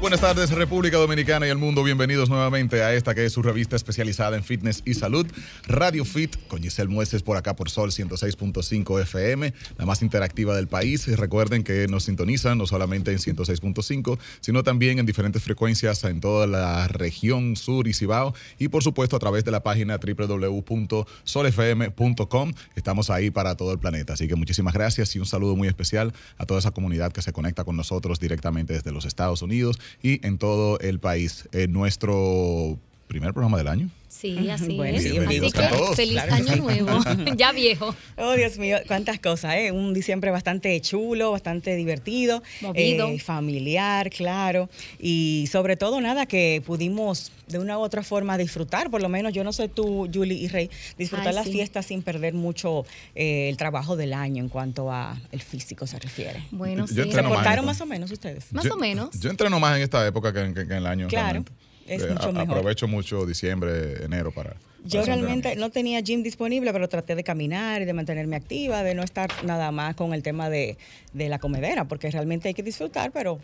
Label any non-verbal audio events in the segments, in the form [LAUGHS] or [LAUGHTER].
Buenas tardes República Dominicana y el mundo, bienvenidos nuevamente a esta que es su revista especializada en fitness y salud, Radio Fit, con Giselle Mueces por acá por Sol 106.5 FM, la más interactiva del país. Recuerden que nos sintonizan no solamente en 106.5, sino también en diferentes frecuencias en toda la región sur y Cibao y por supuesto a través de la página www.solfm.com. Estamos ahí para todo el planeta, así que muchísimas gracias y un saludo muy especial a toda esa comunidad que se conecta con nosotros directamente desde los Estados Unidos y en todo el país. En nuestro primer programa del año. Sí, así es. Así que feliz año nuevo, [LAUGHS] ya viejo. Oh, Dios mío, cuántas cosas, ¿eh? Un diciembre bastante chulo, bastante divertido, Movido. eh, familiar, claro, y sobre todo nada que pudimos de una u otra forma disfrutar, por lo menos yo no sé tú, Julie y Rey, disfrutar Ay, la sí. fiesta sin perder mucho eh, el trabajo del año en cuanto a el físico se refiere. Bueno, Yo sí. ¿Se más, portaron más o menos ustedes? Más Yo- o menos. Yo entreno más en esta época que en, que en el año. Claro, realmente. Es Eh, mucho a- mejor. Aprovecho mucho diciembre, enero para. Yo para realmente no tenía gym disponible, pero traté de caminar y de mantenerme activa, de no estar nada más con el tema de, de la comedera, porque realmente hay que disfrutar, pero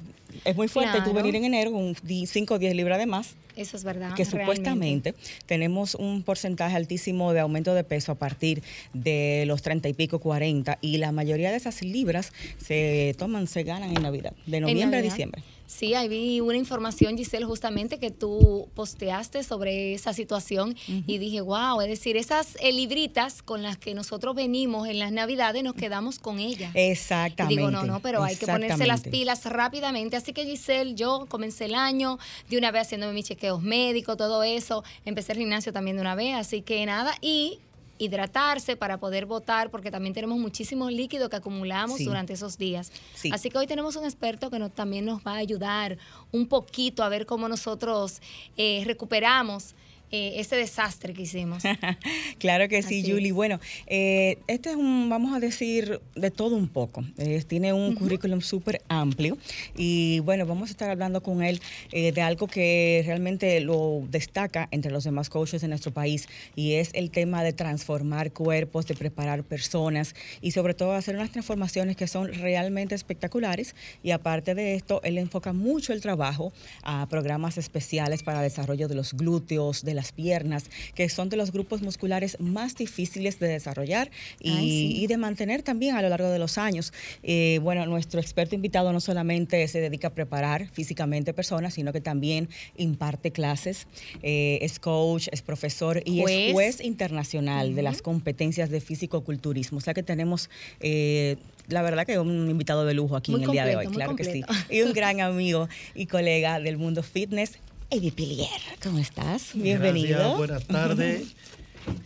es muy fuerte tú Claro. venir en enero con 5 o 10 libras de más, Eso es verdad. que realmente. supuestamente tenemos un porcentaje altísimo de aumento de peso a partir de los 30 y pico, 40, y la mayoría de esas libras se toman, se ganan en Navidad, de En noviembre a diciembre. Sí, ahí vi una información, Giselle, justamente que tú posteaste sobre esa situación y dije, wow, es decir, esas eh, libritas con las que nosotros venimos en las Navidades nos quedamos con ellas. Y Exactamente. digo, no, no, pero hay que ponerse las pilas rápidamente. Así que Giselle, yo comencé el año de una vez haciéndome mis chequeos médicos, todo eso. Empecé el gimnasio también de una vez, así que nada. Y hidratarse para poder votar, porque también tenemos muchísimo líquido que acumulamos Sí. durante esos días. Sí. Así que hoy tenemos un experto que nos, también nos va a ayudar un poquito a ver cómo nosotros eh, recuperamos eh, ese desastre que hicimos. [LAUGHS] claro que sí, Así Julie. es. Bueno, eh, este es un, vamos a decir, de todo un poco. Eh, tiene un currículum súper amplio y bueno, vamos a estar hablando con él eh, de algo que realmente lo destaca entre los demás coaches de nuestro país y es el tema de transformar cuerpos, de preparar personas y sobre todo hacer unas transformaciones que son realmente espectaculares y aparte de esto, él enfoca mucho el trabajo a programas especiales para desarrollo de los glúteos, de las piernas, que son de los grupos musculares más difíciles de desarrollar y, Ay, sí. y de mantener también a lo largo de los años. Eh, bueno, nuestro experto invitado no solamente se dedica a preparar físicamente personas, sino que también imparte clases, eh, es coach, es profesor y Juez. es juez internacional de las competencias de físico-culturismo. O sea que tenemos... eh, la verdad que un invitado de lujo aquí Muy en el día de hoy, claro que sí. Y un [LAUGHS] gran amigo y colega del mundo fitness, Eddie Pilier. ¿Cómo estás? Bienvenido. Gracias, buenas tardes. [LAUGHS]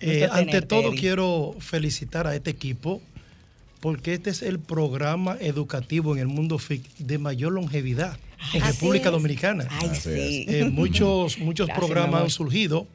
Eh, ante tenerte, todo Eddie. quiero felicitar a este equipo porque este es el programa educativo en el mundo FIC de mayor longevidad en Así República es. Dominicana. Ay, Así sí. Eh, muchos [LAUGHS] muchos Gracias, programas han surgido,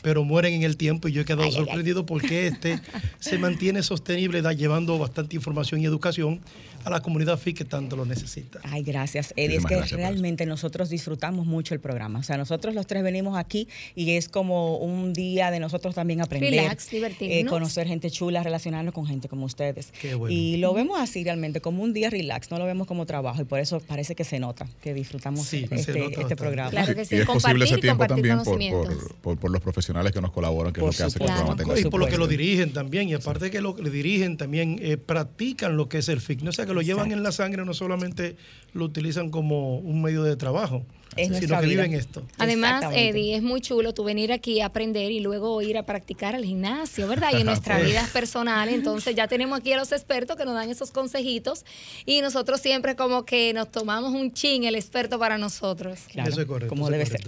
pero mueren en el tiempo y yo he quedado Ay, ay, ay. sorprendido porque este [LAUGHS] se mantiene sostenible, da- llevando bastante información y educación a la comunidad FIC que tanto lo necesita. Ay, gracias, Eddie. Es que gracias realmente nosotros disfrutamos mucho el programa. O sea, nosotros los tres venimos aquí y es como un día de nosotros también aprender. Relax, divertirnos. eh, conocer gente chula, relacionarnos con gente como ustedes. Qué bueno. Y lo vemos así realmente, como un día relax, no lo vemos como trabajo y por eso parece que se nota que disfrutamos Sí, este, nota este programa. Claro que sí, y es posible ese tiempo también por, conocimientos. por, por- por los profesionales que nos colaboran, que Por es lo que hace que el programa tenga y por lo que lo dirigen también, y aparte de que lo que le dirigen también eh, practican lo que es el fitness, o sea que lo llevan en la sangre, no solamente lo utilizan como un medio de trabajo, Es sino nuestra que vida. viven esto. Además. Eddie, es muy chulo tú venir aquí a aprender y luego ir a practicar al gimnasio, ¿verdad? Y en nuestras Pues. vidas personales. Entonces ya tenemos aquí a los expertos que nos dan esos consejitos y nosotros siempre como que nos tomamos un chin el experto para nosotros. Claro, Eso es correcto, como debe ser.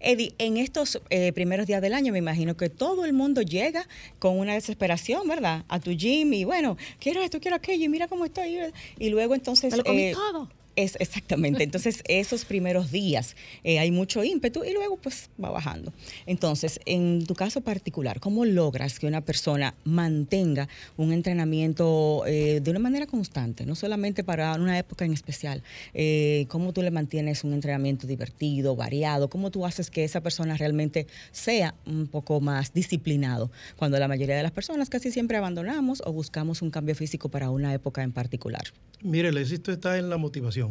Eddie, en estos eh, primeros días del año me imagino que todo el mundo llega con una desesperación, ¿verdad? A tu gym y bueno, quiero esto, quiero aquello y mira cómo estoy. Y luego entonces... Me lo comí eh, todo. Es, exactamente. Entonces, [LAUGHS] esos primeros días eh, hay mucho ímpetu y luego pues va bajando. Entonces, en tu caso particular, ¿cómo logras que una persona mantenga un entrenamiento eh, de una manera constante? No solamente para una época en especial. Eh, ¿Cómo tú le mantienes un entrenamiento divertido, variado? ¿Cómo tú haces que esa persona realmente sea un poco más disciplinado? Cuando la mayoría de las personas casi siempre abandonamos o buscamos un cambio físico para una época en particular. Mire, el éxito está en la motivación.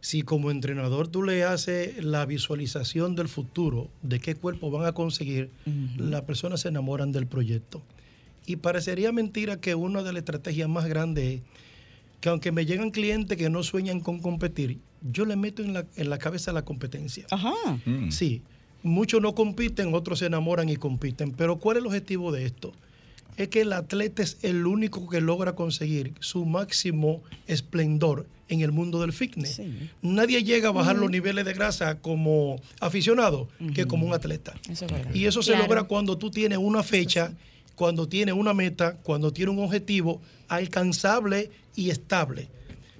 Si como entrenador tú le haces la visualización del futuro, de qué cuerpo van a conseguir, las personas se enamoran del proyecto. Y parecería mentira que una de las estrategias más grandes es que aunque me llegan clientes que no sueñan con competir, yo le meto en la, en la cabeza la competencia. Ajá. Mm. Sí, muchos no compiten, otros se enamoran y compiten. Pero ¿cuál es el objetivo de esto? Es que el atleta es el único que logra conseguir su máximo esplendor en el mundo del fitness. Sí. Nadie llega a bajar los niveles de grasa como aficionado que como un atleta. Eso es. Y eso se Claro. logra cuando tú tienes una fecha, cuando tienes una meta, cuando tienes un objetivo alcanzable y estable.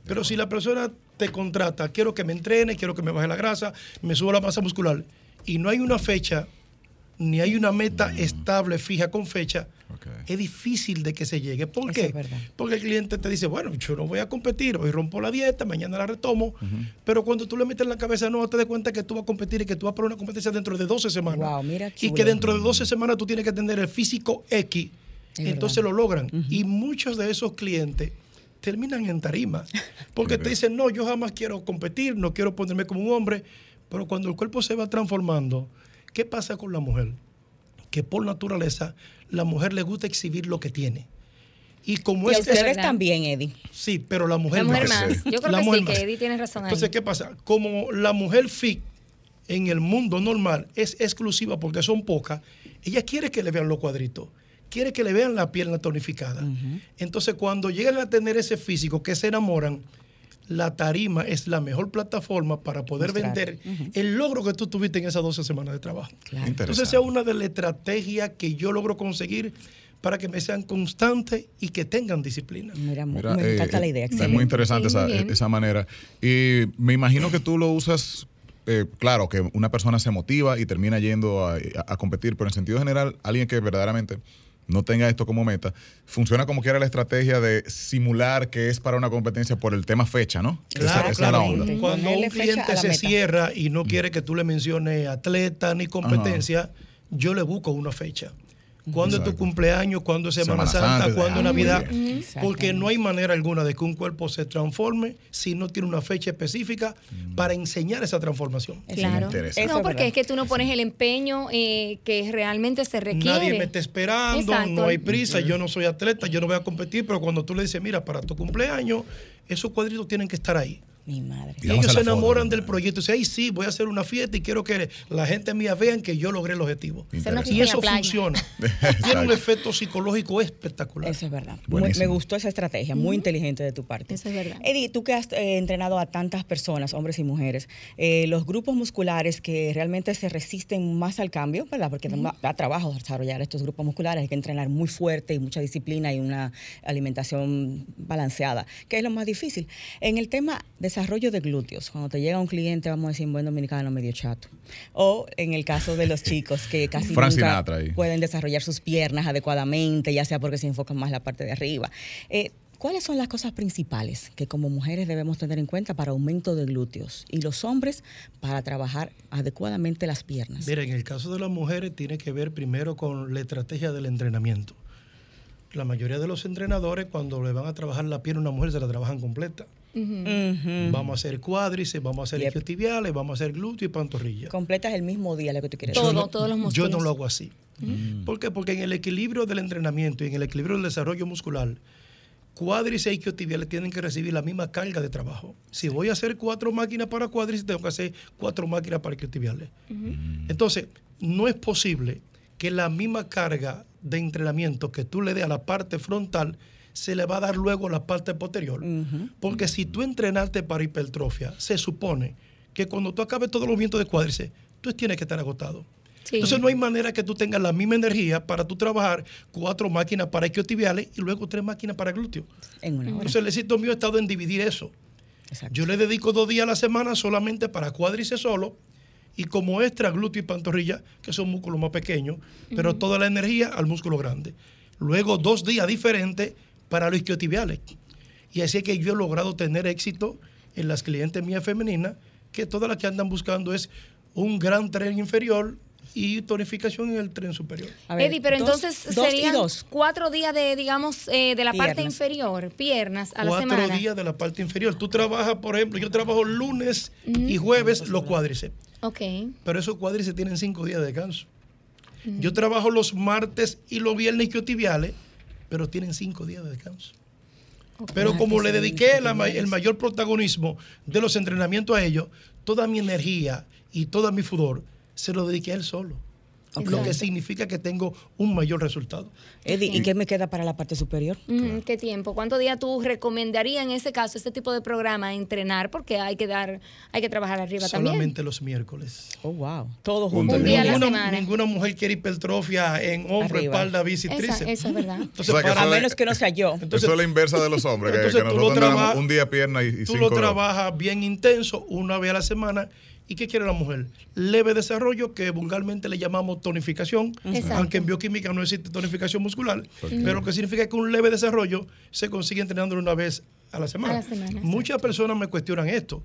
Pero si la persona te contrata, quiero que me entrene, quiero que me baje la grasa, me suba la masa muscular, y no hay una fecha, ni hay una meta estable, fija con fecha, es difícil de que se llegue. ¿Por Eso qué? Porque el cliente te dice, bueno, yo no voy a competir, hoy rompo la dieta, mañana la retomo, pero cuando tú le metes en la cabeza, no, te das cuenta que tú vas a competir y que tú vas para una competencia dentro de 12 semanas. Wow, mira y que dentro de 12 semanas tú tienes que tener el físico X, Es entonces verdad. lo logran. Y muchos de esos clientes terminan en tarima, [LAUGHS] porque te dicen, no, yo jamás quiero competir, no quiero ponerme como un hombre, pero cuando el cuerpo se va transformando, ¿qué pasa con la mujer? Que por naturaleza la mujer le gusta exhibir lo que tiene. Y como Y es, ustedes también, Eddie. Sí, pero la mujer, La mujer más. más. Yo creo La que mujer sí, más. que Eddie tiene razón ahí. Entonces, ¿qué pasa? Como la mujer fit en el mundo normal es exclusiva porque son pocas, ella quiere que le vean los cuadritos, quiere que le vean la pierna tonificada. Entonces, cuando llegan a tener ese físico que se enamoran, la tarima es la mejor plataforma para poder Mostrar. vender el logro que tú tuviste en esas 12 semanas de trabajo. Claro. Entonces, esa es una de las estrategias que yo logro conseguir para que me sean constantes y que tengan disciplina. Mira, Mira, me eh, encanta la idea. Es excelente. muy interesante Sí, esa, muy bien. esa manera. Y me imagino que tú lo usas, eh, claro, que una persona se motiva y termina yendo a, a- a competir, pero en sentido general, alguien que verdaderamente no tenga esto como meta, funciona como quiera la estrategia de simular que es para una competencia por el tema fecha, ¿no? Esa- Claro, esa, es la onda. Exactamente. Cuando un cliente se meta. cierra y no quiere que tú le menciones atleta ni competencia, yo le busco una fecha. ¿Cuándo es tu cumpleaños? ¿Cuándo es Semana, Semana Santa? Santa, ¿Cuándo es ah, Navidad? Porque no hay manera alguna de que un cuerpo se transforme si no tiene una fecha específica para enseñar esa transformación. Claro. Interesante. Eso No, porque es que tú no pones el empeño eh, que realmente se requiere. Nadie me está esperando, Exacto. no hay prisa, yo no soy atleta, yo no voy a competir, pero cuando tú le dices, mira, para tu cumpleaños, esos cuadritos tienen que estar ahí. Mi madre. Y ellos se foto, enamoran del proyecto. Dicen, ay, sí, voy a hacer una fiesta y quiero que la gente mía vean que yo logré el objetivo. Y eso funciona. [LAUGHS] Tiene un efecto psicológico espectacular. Eso es verdad. Muy- me gustó esa estrategia, muy inteligente de tu parte. Eso es verdad. Eddie, tú que has eh, entrenado a tantas personas, hombres y mujeres, eh, los grupos musculares que realmente se resisten más al cambio, ¿verdad? Porque da- da trabajo desarrollar estos grupos musculares, hay que entrenar muy fuerte y mucha disciplina y una alimentación balanceada, que es lo más difícil. En el tema desarrollo de glúteos, cuando te llega un cliente, vamos a decir, un buen dominicano medio chato, o en el caso de los chicos que [LAUGHS] casi Frank nunca pueden desarrollar sus piernas adecuadamente, ya sea porque se enfocan más la parte de arriba. Eh, ¿Cuáles son las cosas principales que como mujeres debemos tener en cuenta para aumento de glúteos y los hombres para trabajar adecuadamente las piernas? Mira, en el caso de las mujeres tiene que ver primero con la estrategia del entrenamiento. La mayoría de los entrenadores cuando le van a trabajar la pierna a una mujer se la trabajan completa. Vamos a hacer cuádriceps, vamos a hacer Yep. isquiotibiales, vamos a hacer glúteo y pantorrilla. Completas el mismo día lo que tú quieres Todo, no- todos los Yo no lo hago así. ¿Por qué? Porque en el equilibrio del entrenamiento y en el equilibrio del desarrollo muscular, cuádriceps e isquiotibiales tienen que recibir la misma carga de trabajo. Si voy a hacer cuatro máquinas para cuádriceps, tengo que hacer cuatro máquinas para isquiotibiales. Entonces, no es posible que la misma carga de entrenamiento que tú le des a la parte frontal se le va a dar luego la parte posterior. Porque si tú entrenaste para hipertrofia, se supone que cuando tú acabes todos los movimientos de cuádriceps, tú tienes que estar agotado. Sí. Entonces no hay manera que tú tengas la misma energía para tú trabajar cuatro máquinas para isquiotibiales y luego tres máquinas para glúteo. En una hora. Entonces el éxito mío ha estado en dividir eso. Exacto. Yo le dedico dos días a la semana solamente para cuádriceps solo y como extra glúteo y pantorrilla, que son músculos más pequeños, pero toda la energía al músculo grande. Luego dos días diferentes para los isquiotibiales. Y así es que yo he logrado tener éxito en las clientes mías femeninas, que todas las que andan buscando es un gran tren inferior, y tonificación en el tren superior. A ver, Eddie, pero dos- entonces dos serían dos. cuatro días de, digamos, eh, de la parte inferior, piernas a la Cuatro semana. días de la parte inferior. Tú trabajas, por ejemplo, yo trabajo lunes y jueves los cuádriceps. Ok. pero esos cuádriceps tienen cinco días de descanso. Yo trabajo los martes y los viernes isquiotibiales, pero tienen cinco días de descanso. Pero como le dediqué la el mayor protagonismo de los entrenamientos a ellos, toda mi energía y todo mi fudor se lo dediqué a él solo. Lo que significa que tengo un mayor resultado. Eddie, ¿y qué me queda para la parte superior? Ujú, ¿Qué tiempo? ¿Cuántos días tú recomendarías en ese caso, este tipo de programa, entrenar? Porque hay que dar, hay que trabajar arriba también. Solamente los miércoles. Oh, wow. Todo Un junto. Un día a la ninguna, semana. ninguna mujer quiere hipertrofia en hombro, Arriba. espalda, bici, tríceps. eso es verdad. Entonces, O sea, para A menos que no sea yo. Entonces- Eso es la inversa de los hombres, que, Entonces que tú lo nosotros trabajas- un día pierna y, y tú cinco lo trabajas bien intenso una vez a la semana. ¿Y qué quiere la mujer? Leve desarrollo, que vulgarmente le llamamos tonificación, Exacto. aunque en bioquímica no existe tonificación muscular, pero lo que significa que un leve desarrollo se consigue entrenándolo una vez a la semana. A la semana, Muchas personas me cuestionan esto.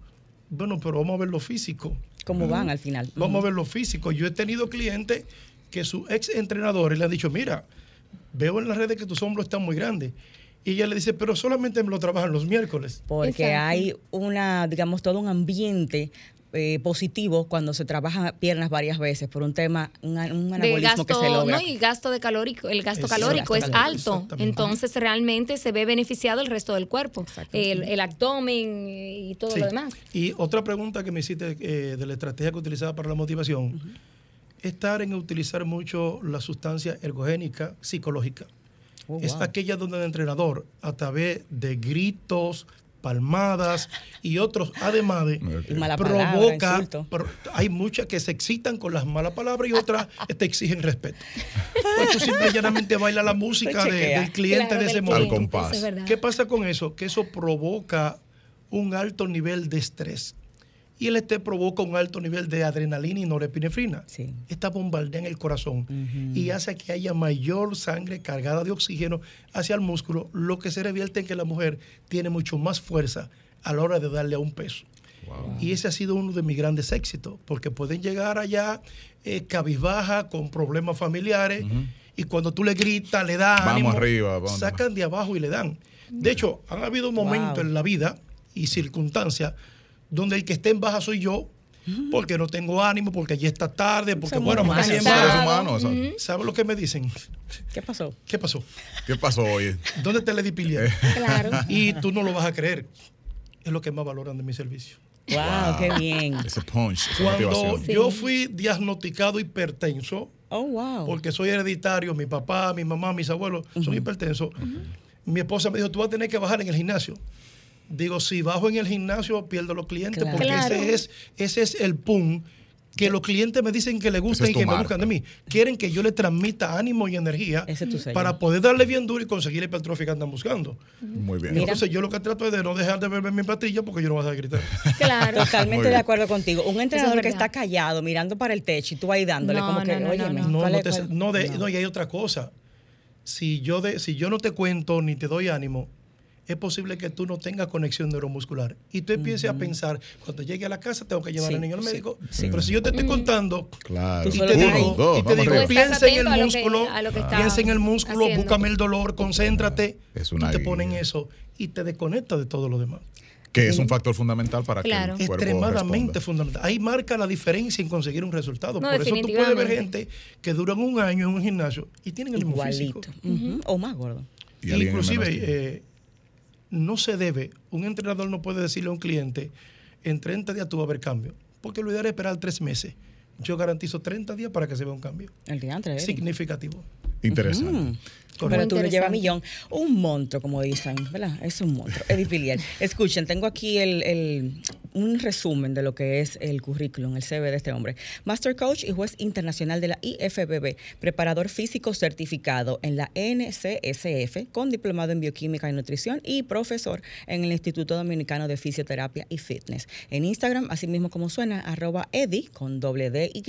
Bueno, pero vamos a ver lo físico. ¿Cómo van al final? Vamos a ver lo físico. Yo he tenido clientes que sus ex entrenadores le han dicho, mira, veo en las redes que tus hombros están muy grandes. Y ella le dice, pero solamente me lo trabajan los miércoles. Porque Exacto. hay una, digamos, todo un ambiente eh, positivo cuando se trabaja piernas varias veces por un tema, un, un de anabolismo gasto, que se logra. no, y gasto de calórico, el gasto Exacto. calórico es alto, entonces realmente se ve beneficiado el resto del cuerpo, el, el abdomen eh, y todo Sí. lo demás. Y otra pregunta que me hiciste eh, de la estrategia que utilizaba para la motivación, estar en utilizar mucho la sustancia ergogénica psicológica. Oh, es aquella donde el entrenador, a través de gritos, palmadas y otros ademanes, Y mala palabra, provoca, insulto. pro- hay muchas que se excitan con las malas palabras y otras [LAUGHS] te exigen respeto. Pues tú simple y llanamente bailas la música de- del cliente Claro, de ese momento. cliente, compás. ¿Qué pasa con eso? Que eso provoca un alto nivel de estrés. Y el estrés provoca un alto nivel de adrenalina y norepinefrina. Sí. Esta bombardea en el corazón y hace que haya mayor sangre cargada de oxígeno hacia el músculo, lo que se revierte en que la mujer tiene mucho más fuerza a la hora de darle a un peso. Y ese ha sido uno de mis grandes éxitos, porque pueden llegar allá eh, cabizbaja, con problemas familiares, y cuando tú le gritas, le das Vamos ánimo, arriba, vamos. sacan de abajo y le dan. De hecho, han habido momentos Wow. en la vida y circunstancias donde el que esté en baja soy yo, porque no tengo ánimo, porque ya está tarde, porque Somos bueno, Seres humanos. ¿Sabes lo que me dicen? ¿Qué pasó? ¿Qué pasó? ¿Qué pasó hoy? ¿Dónde te le di? Claro. Y tú no lo vas a creer. Es lo que más valoran de mi servicio. Wow, qué bien. Ese punch, Cuando yo fui diagnosticado hipertenso, Oh, wow. porque soy hereditario, mi papá, mi mamá, mis abuelos son hipertensos, mi esposa me dijo, tú vas a tener que bajar en el gimnasio. Digo, si bajo en el gimnasio, pierdo los clientes, Claro. porque Claro. ese, es, ese es el pum que los clientes me dicen que les gusta es y que me marca. buscan de mí. Quieren que yo les transmita ánimo y energía para poder darle bien duro y conseguir la hipertrofia que andan buscando. Muy bien. Mira. Entonces yo lo que trato es de no dejar de beber mi pastilla porque yo no voy a dejar de gritar. [LAUGHS] Claro. Totalmente de acuerdo contigo. Un entrenador que está callado, mirando para el techo y tú ahí dándole No, como que, no, no, oye, no, No, ¿cuál no, te- no de- no. no, y hay otra cosa. Si yo, de, si yo no te cuento ni te doy ánimo, es posible que tú no tengas conexión neuromuscular. Y tú empieces a pensar, cuando llegue a la casa tengo que llevar Sí, al niño al médico. sí. Pero si yo te estoy contando, Claro. Tú y te digo. Dos, y te digo. Tú piensa en el atento a lo que- músculo, a lo que está piensa en el músculo, haciendo. búscame el dolor, concéntrate, Es y una te ponen guía. eso y te desconecta de todo lo demás. Que es un factor fundamental para Claro. que el cuerpo extremadamente responda. fundamental. Ahí marca la diferencia en conseguir un resultado. No, Por eso tú puedes ver gente que duran un año en un gimnasio y tienen el mismo físico. Igualito. O más gordo. Y Inclusive, eh, no se debe, un entrenador no puede decirle a un cliente, en 30 días tú vas a ver cambio, porque lo ideal es esperar tres meses. Yo garantizo 30 días para que se vea un cambio El diantre. Eddie. significativo. Interesante. Correcto. Pero tú lo llevas millón. Un monstruo, como dicen, ¿verdad? Es un monstruo. Eddie Pilier. [LAUGHS] Escuchen, tengo aquí el, el- un resumen de lo que es el currículum, el CV de este hombre. Master Coach y juez internacional de la IFBB, preparador físico certificado en la NCSF, con diplomado en bioquímica y nutrición y profesor en el Instituto Dominicano de Fisioterapia y Fitness. En Instagram, así mismo como suena, arroba Eddie, con doble D Y,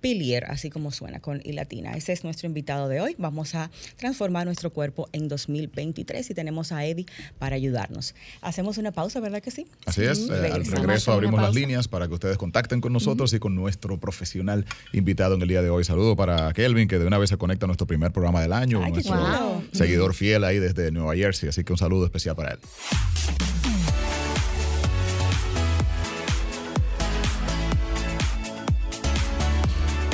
Pilier, así como suena, con I latina. Ese es nuestro invitado de hoy. Vamos a transformar nuestro cuerpo en 2023 y tenemos a Eddie para ayudarnos. Hacemos una pausa, ¿verdad que sí? Así es, eh, al regreso abrimos las líneas para que ustedes contacten con nosotros y con nuestro profesional invitado en el día de hoy. Saludo para Kelvin, que de una vez se conecta a nuestro primer programa del año, nuestro seguidor fiel ahí desde Nueva Jersey. Así que un saludo especial para él.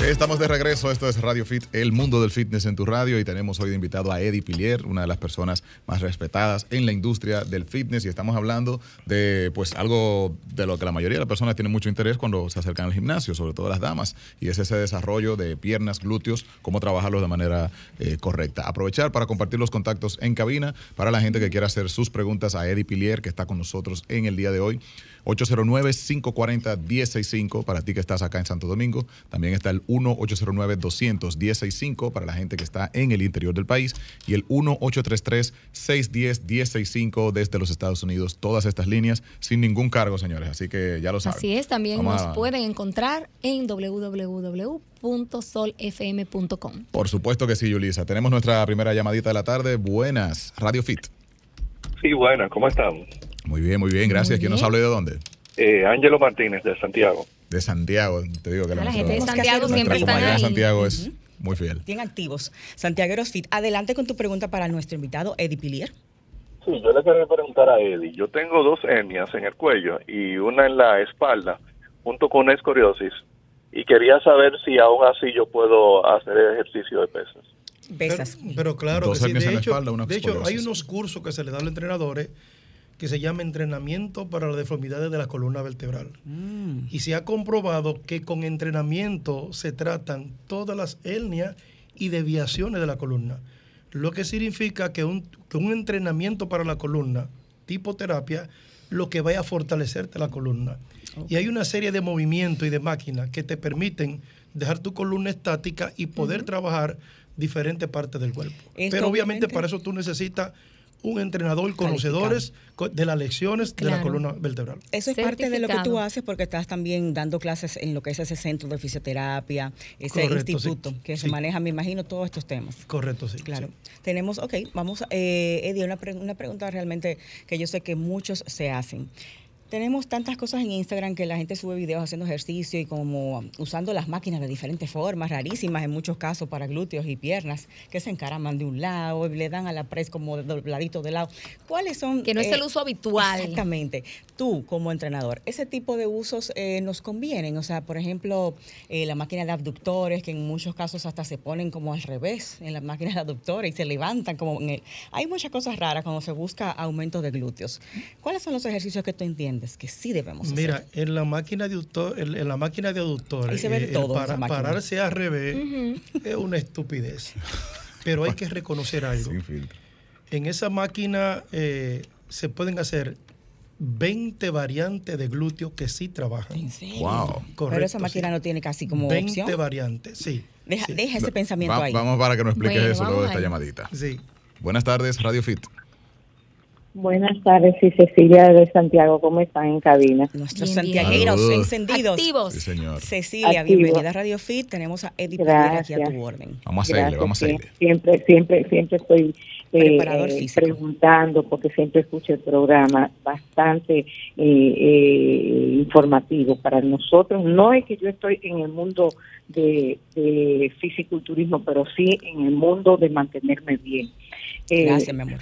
Estamos de regreso, esto es Radio Fit, el mundo del fitness en tu radio y tenemos hoy de invitado a Eddie Pilier, una de las personas más respetadas en la industria del fitness y estamos hablando de pues algo de lo que la mayoría de las personas tiene mucho interés cuando se acercan al gimnasio, sobre todo las damas, y es ese desarrollo de piernas, glúteos, cómo trabajarlos de manera eh, correcta. Aprovechar para compartir los contactos en cabina para la gente que quiera hacer sus preguntas a Eddie Pilier, que está con nosotros en el día de hoy. 809-540-1065 para ti que estás acá en Santo Domingo. También está el 1-809-200-1065 para la gente que está en el interior del país. Y el 1-833-610-1065 desde los Estados Unidos. Todas estas líneas sin ningún cargo, señores. Así que ya lo saben. Así es, también nos pueden encontrar en www.solfm.com. Por supuesto que sí, Yulisa. Tenemos nuestra primera llamadita de la tarde. Buenas, Radio Fit. Sí, buenas, ¿cómo estamos? Muy bien, muy bien, gracias. ¿Quién nos habla de dónde? Eh, Ángelo Martínez, de Santiago. De Santiago, te digo que la, gente de Santiago siempre está ahí. Santiago es muy fiel. Bien activos. Santiago Fit, adelante con tu pregunta para nuestro invitado, Eddie Pilier. Sí, yo le quería preguntar a Eddie. Yo tengo dos hernias en el cuello y una en la espalda, junto con una escoriosis. Y quería saber si aún así yo puedo hacer ejercicio de pesas. Pesas. Pero, claro, que sí. de, hecho, de hecho, hay unos cursos que se le dan a los entrenadores que se llama entrenamiento para las deformidades de la columna vertebral. Mm. Y se ha comprobado que con entrenamiento se tratan todas las hernias y deviaciones de la columna. Lo que significa que un, un entrenamiento para la columna, tipo terapia, lo que vaya a fortalecerte la columna. Y hay una serie de movimientos y de máquinas que te permiten dejar tu columna estática y poder trabajar diferentes partes del cuerpo. Pero obviamente para eso tú necesitas un entrenador conocedores de las lecciones de la columna vertebral. Eso es parte de lo que tú haces porque estás también dando clases en lo que es ese centro de fisioterapia, ese instituto que se maneja, me imagino, todos estos temas. Correcto, sí. Claro. Tenemos, ok, vamos, eh, Eddie, una, una pregunta realmente que yo sé que muchos se hacen tenemos tantas cosas en Instagram que la gente sube videos haciendo ejercicio y como usando las máquinas de diferentes formas, rarísimas en muchos casos para glúteos y piernas, que se encaraman de un lado, y le dan a la press como dobladito de lado. ¿Cuáles son? Que no es el eh, uso habitual. Exactamente. Tú, como entrenador, ¿ese tipo de usos eh, nos convienen? O sea, por ejemplo, eh, la máquina de abductores, que en muchos casos hasta se ponen como al revés en las máquinas de abductores y se levantan como en el... Hay muchas cosas raras cuando se busca aumento de glúteos. ¿Cuáles son los ejercicios que tú entiendes? Que sí debemos hacer. Mira, en la máquina de aductor, en, la máquina de aductores, se ve eh, todo para, pararse al revés es una estupidez. Pero hay que reconocer [LAUGHS] algo. En esa máquina eh, se pueden hacer 20 variantes de glúteo que sí trabajan. ¿En serio? Wow. Pero esa máquina no tiene casi como 20 variantes, sí. Deja, ese pensamiento ahí. Vamos para que nos expliques eso luego de esta llamadita. Sí. Buenas tardes, Radio Fit. Buenas tardes, y Cecilia de Santiago, ¿cómo están en cabina? Nuestros santiagueros encendidos. Activos. Sí, señor. Cecilia, bienvenida a Radio Fit. Tenemos a Eddie aquí a tu orden. Vamos a hacerle, vamos a hacerle. Siempre, siempre, siempre estoy eh, preguntando, porque siempre escucho el programa, bastante eh, eh, informativo para nosotros. No es que yo estoy en el mundo de, de fisiculturismo, pero sí en el mundo de mantenerme bien. Gracias, mi amor.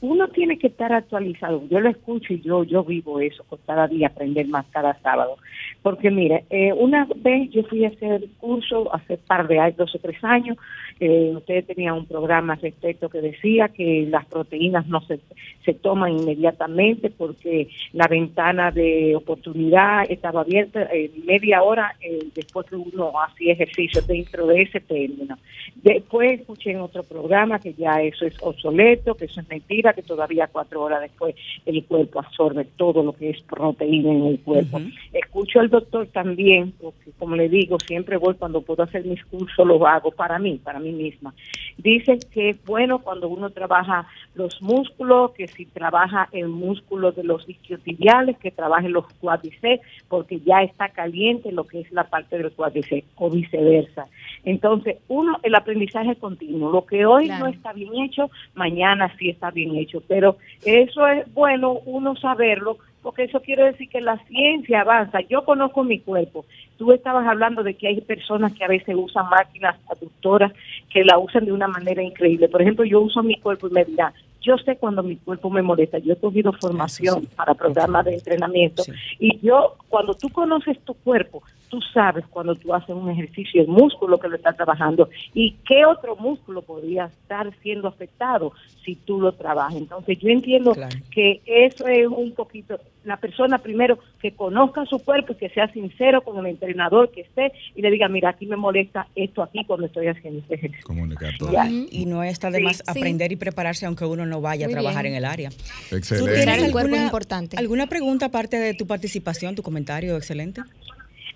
uno tiene que estar actualizado. Yo lo escucho y yo yo vivo eso, cada día aprender más cada sábado. Porque mire, una vez yo fui a hacer curso hace par de años, dos o tres años, eh, ustedes tenían un programa respecto que decía que las proteínas no se, se toman inmediatamente porque la ventana de oportunidad estaba abierta eh, media hora eh, después que uno hacía ejercicio dentro de ese término. Después escuché en otro programa que ya eso es obsoleto, que eso es mentira, que todavía cuatro horas después el cuerpo absorbe todo lo que es proteína en el cuerpo. Escucho al doctor también, porque como le digo, siempre voy cuando puedo hacer mis cursos, lo hago para mí, para mí misma. Dicen que es bueno cuando uno trabaja los músculos, que si trabaja el músculo de los isquiotibiales, que trabaje los cuádriceps, porque ya está caliente lo que es la parte del cuádriceps, o viceversa. Entonces, uno, el aprendizaje continuo. Lo que hoy no está bien hecho, mañana sí está bien hecho. Pero eso es bueno uno saberlo porque eso quiere decir que la ciencia avanza. Yo conozco mi cuerpo. Tú estabas hablando de que hay personas que a veces usan máquinas aductoras que la usan de una manera increíble. Por ejemplo, yo uso mi cuerpo y me dirán, yo sé cuando mi cuerpo me molesta. Yo he cogido formación para programas de entrenamiento y yo, cuando tú conoces tu cuerpo, tú sabes cuando tú haces un ejercicio, el músculo que lo está trabajando y qué otro músculo podría estar siendo afectado si tú lo trabajas. Entonces yo entiendo que eso es un poquito, la persona primero que conozca su cuerpo y que sea sincero con el entrenador que esté y le diga, mira, aquí me molesta esto aquí cuando estoy haciendo este ejercicio. Comunicar todo. Y no está de más aprender y prepararse aunque uno no vaya a trabajar en el área. Excelente. ¿Tú tienes El cuerpo es alguna, importante. alguna pregunta aparte de tu participación, tu comentario excelente?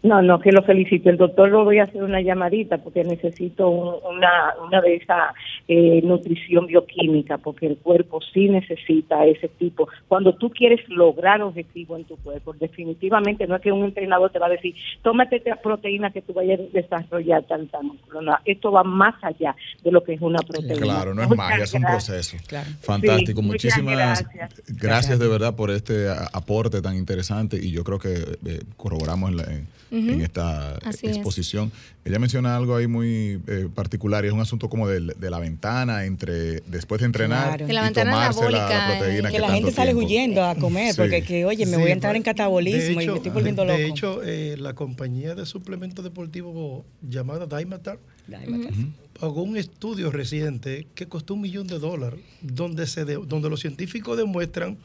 No, no, que lo felicito. El doctor lo voy a hacer una llamadita porque necesito un- una, una de esa eh, nutrición bioquímica porque el cuerpo sí necesita ese tipo. Cuando tú quieres lograr objetivos en tu cuerpo, definitivamente no es que un entrenador te va a decir, tómate esta proteína que tú vayas a desarrollar tal, tal músculo. No, esto va más allá de lo que es una proteína. Claro, no es magia, es un proceso. Claro. Fantástico. Sí, Muchísimas gracias. gracias. de verdad por este a- aporte tan interesante y yo creo que eh, corroboramos en, la- en- en esta Así es. exposición. Ella menciona algo ahí muy eh, particular y es un asunto como de, la ventana entre después de entrenar Claro. De la ventana tomarse la, la anabólica, proteína eh, Que la gente sale tiempo. huyendo a comer Sí. porque que, oye, me Sí, voy a entrar en catabolismo y me estoy volviendo loco. De hecho, eh, la compañía de suplementos deportivos llamada Daimatar pagó un estudio reciente que costó un millón de dólares, donde, se de- donde los científicos demuestran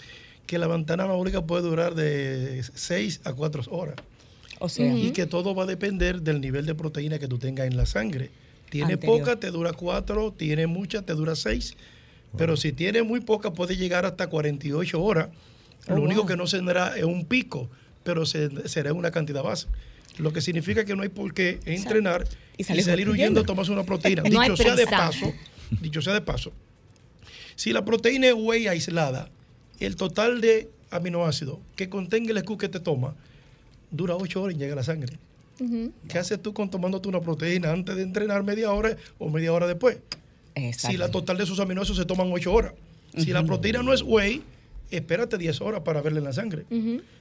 que la ventana anabólica puede durar de 6 a 4 horas O sea, y que todo va a depender del nivel de proteína que tú tengas en la sangre. Tiene Anterior. poca, te dura 4, tiene mucha, te dura 6, pero si tiene muy poca puede llegar hasta 48 horas. Oh, Lo único wow. que no será es un pico, pero se- será una cantidad base. Lo que significa que no hay por qué entrenar y y salir salir, huyendo. a tomarse una proteína. [LAUGHS] No dicho sea de paso, dicho sea de paso, si la proteína es whey aislada, el total de aminoácidos que contenga el SQ que te toma dura 8 horas y llega a la sangre. ¿Qué haces tú con tomándote una proteína antes de entrenar media hora o media hora después? Si la total de esos aminoácidos se toman 8 horas. Si la proteína no es whey, espérate 10 horas para verla en la sangre.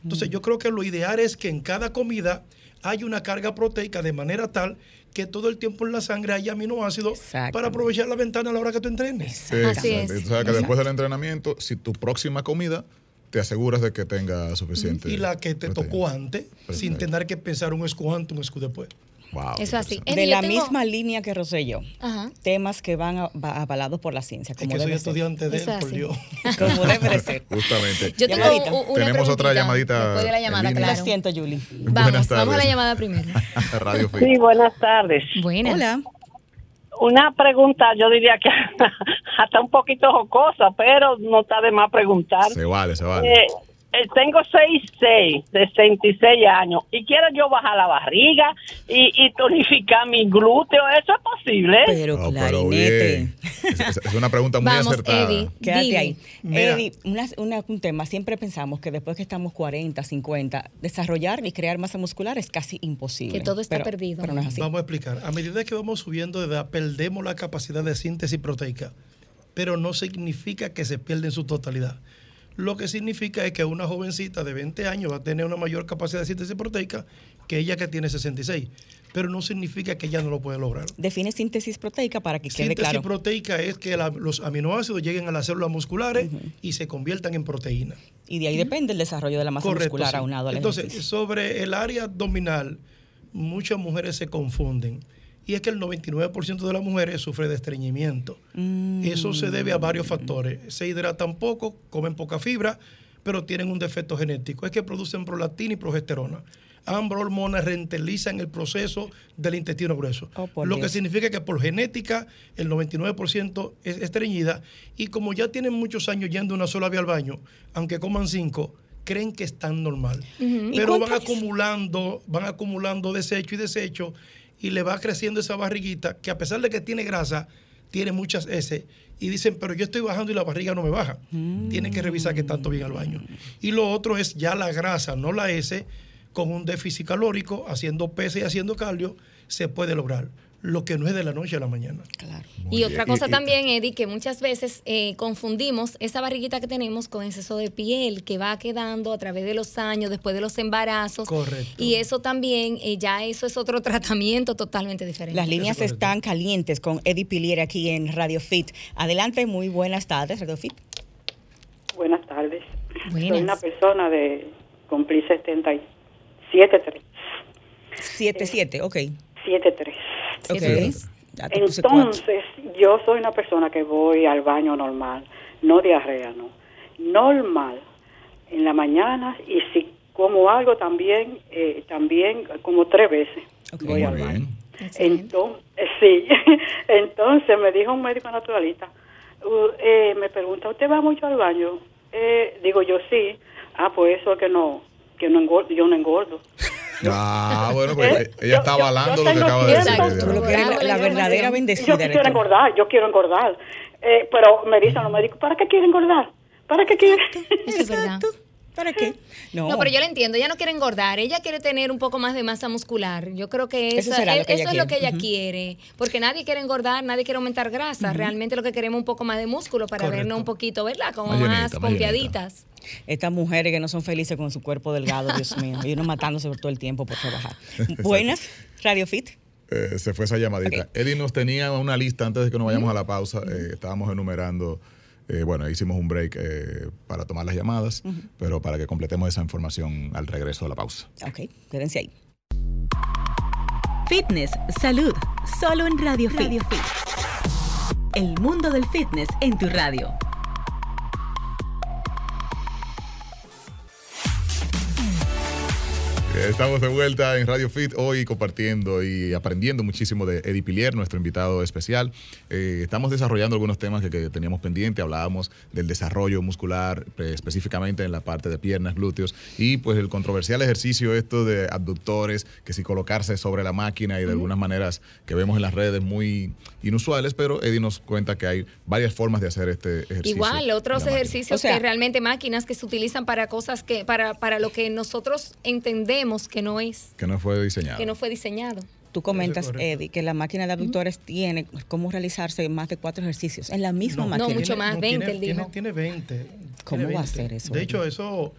Entonces yo creo que lo ideal es que en cada comida hay una carga proteica de manera tal que todo el tiempo en la sangre haya aminoácidos para aprovechar la ventana a la hora que tú entrenes. Sí, Así es. O sea, que después del entrenamiento, si tu próxima comida, te aseguras de que tenga suficiente. Y la que te proteína. tocó antes, sin tener que pensar un escu antes, un escu después. Wow, Eso así. de la tengo- misma línea que Rosselló. Ajá. Temas que van a- va- avalados por la ciencia, Es como que soy estudiante de él, Eso es por. Dios. [LAUGHS] Como debe de ser. Justamente. Yo tengo Llamadita. u- una Tenemos otra llamadita Después de la llamada, línea. Lo claro. siento, Julie. Vamos, Buenas vamos a la tardes. llamada primero. [LAUGHS] Radio Fit. Sí, buenas tardes. Buenas. Hola. Una pregunta, yo diría que [LAUGHS] hasta un poquito jocosa, pero no está de más preguntar. Se vale, se vale. Eh, eh, tengo 6'6", 66 años, y quiero yo bajar la barriga y, y tonificar mi glúteo. ¿Eso es posible? Pero pero clarinete. bien. Es, una pregunta muy Vamos, acertada. Eddie. Quédate Dime. ahí. Mira. Eddie, una- una- un tema, siempre pensamos que después que estamos 40, 50, desarrollar y crear masa muscular es casi imposible. Que todo está Pero- perdido. Pero no es así. Vamos a explicar. A medida que vamos subiendo de edad, perdemos la capacidad de síntesis proteica, pero no significa que se pierda en su totalidad. Lo que significa es que una jovencita de 20 años va a tener una mayor capacidad de síntesis proteica que ella que tiene 66, pero no significa que ella no lo puede lograr. Define síntesis proteica para que quede Síntesis claro. proteica es que la- los aminoácidos lleguen a las células musculares y se conviertan en proteína. Y de ahí depende el desarrollo de la masa Correcto, muscular sí. aunado al Entonces, ejercicio. sobre el área abdominal, muchas mujeres se confunden. Y es que el 99% de las mujeres sufre de estreñimiento. Mm. Eso se debe a varios factores. Se hidratan poco, comen poca fibra, pero tienen un defecto genético. Es que producen prolactina y progesterona. Ambas hormonas rentalizan el proceso del intestino grueso. Oh, lo que significa que por genética el 99% es estreñida y como ya tienen muchos años yendo una sola vez al baño, aunque coman cinco, creen que están normal. ¿Y Pero van acumulando, van acumulando desecho y desecho y le va creciendo esa barriguita que a pesar de que tiene grasa, tiene muchas S y dicen, pero yo estoy bajando y la barriga no me baja. Tienen que revisar que tanto bien al baño. Y lo otro es ya la grasa, no la S, con un déficit calórico, haciendo pesa y haciendo cardio, se puede lograr. Lo que no es de la noche a la mañana. Claro. y bien. otra cosa y- también, Eddie, que muchas veces eh, confundimos esa barriguita que tenemos con exceso de piel que va quedando a través de los años, después de los embarazos. Correcto. Y eso también, eh, ya eso es otro [LAUGHS] tratamiento totalmente diferente. Las líneas están calientes con Eddie Pilier aquí en Radio Fit. Adelante, muy buenas tardes, Radio Fit. Buenas tardes. Buenas. Soy una persona de cumplir 77, 7-7, ok. 73. Ok. Siete. Ya te puse cuatro. Entonces, yo soy una persona que voy al baño normal, no diarrea, no. Normal, en la mañana y si como algo también, eh, también como tres veces Ok. voy al baño. Entonces, sí, [LAUGHS] entonces me dijo un médico naturalista, uh, eh, me pregunta, ¿usted va mucho al baño? Eh, digo yo sí, ah, pues eso es que no, que no engordo, yo no engordo. [LAUGHS] Ah, bueno, pues ¿Eh? ella Yo- está yo- avalando yo lo que acaba de decir. Tú lo que la, la verdadera Yo bendecida. eres quiero tú. engordar, yo quiero engordar. Eh, pero me dicen los médicos, ¿para qué quiere engordar? ¿Para qué quiere? Verdad. Exacto. ¿Para qué? [LAUGHS] No, No, pero yo la entiendo. Ella no quiere engordar. Ella quiere tener un poco más de masa muscular. Yo creo que Eso eso, será lo es, que ella eso es lo que ella quiere. Porque nadie quiere engordar, nadie quiere aumentar grasa. Realmente lo que queremos es un poco más de músculo para Correcto. vernos un poquito, ¿verdad? Como Más confiaditas. Estas mujeres que no son felices con su cuerpo delgado, Dios mío. [LAUGHS] Y uno matándose por todo el tiempo por trabajar. Buenas, Radio Fit. Eh, se fue esa llamadita. Ok. Eddie nos tenía una lista antes de que nos vayamos a la pausa. eh, estábamos enumerando, eh, bueno, hicimos un break eh, para tomar las llamadas, pero para que completemos esa información al regreso de la pausa. Ok, quédense ahí. Fitness, salud, solo en Radio Fit. El mundo del fitness en tu radio. Estamos de vuelta en Radio Fit hoy compartiendo y aprendiendo muchísimo de Eddie Pilier, nuestro invitado especial. Eh, estamos desarrollando algunos temas que, que teníamos pendiente. Hablábamos del desarrollo muscular, eh, específicamente en la parte de piernas, glúteos, y pues el controversial ejercicio esto de abductores, que si colocarse sobre la máquina y de algunas maneras que vemos en las redes muy inusuales, pero Eddie nos cuenta que hay varias formas de hacer este ejercicio. Igual, otros ejercicios O sea- que realmente máquinas que se utilizan para cosas que, para, para lo que nosotros entendemos que no es, Que no fue diseñado. que no fue diseñado. Tú comentas. Eddie, que la máquina de abductores tiene cómo realizarse más de cuatro ejercicios en la misma No, máquina. mucho más, 20 tiene, él tiene, dijo. tiene 20. ¿Cómo tiene va a 20. ser eso, De hecho, eso,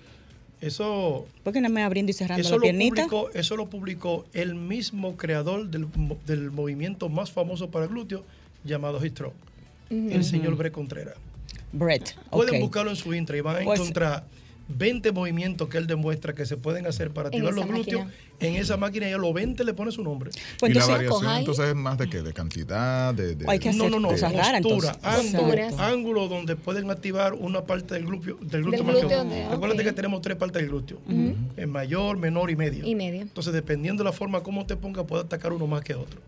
eso, ¿Por qué no me abriendo y cerrando eso la lo, piernita? publicó, eso lo publicó el mismo creador del, del movimiento más famoso para glúteo llamado Hit Stroke, el señor Bre Contreras. Brett. Pueden buscarlo en su intra y van a Pues- encontrar 20 movimientos que él demuestra que se pueden hacer para activar los glúteos. máquina. En esa máquina y a los 20 le pone su nombre. Pues y la variación coja entonces es más de qué, de cantidad, de, de- Hay que hacer No, no, no. cosas raras, postura, entonces. ángulo, ángulo donde pueden activar una parte del glúteo, del glúteo Del más que glúteo de- Acuérdate que tenemos tres partes del glúteo. El mayor, menor y medio. Y medio. Entonces, dependiendo de la forma como te ponga, puede atacar uno más que otro.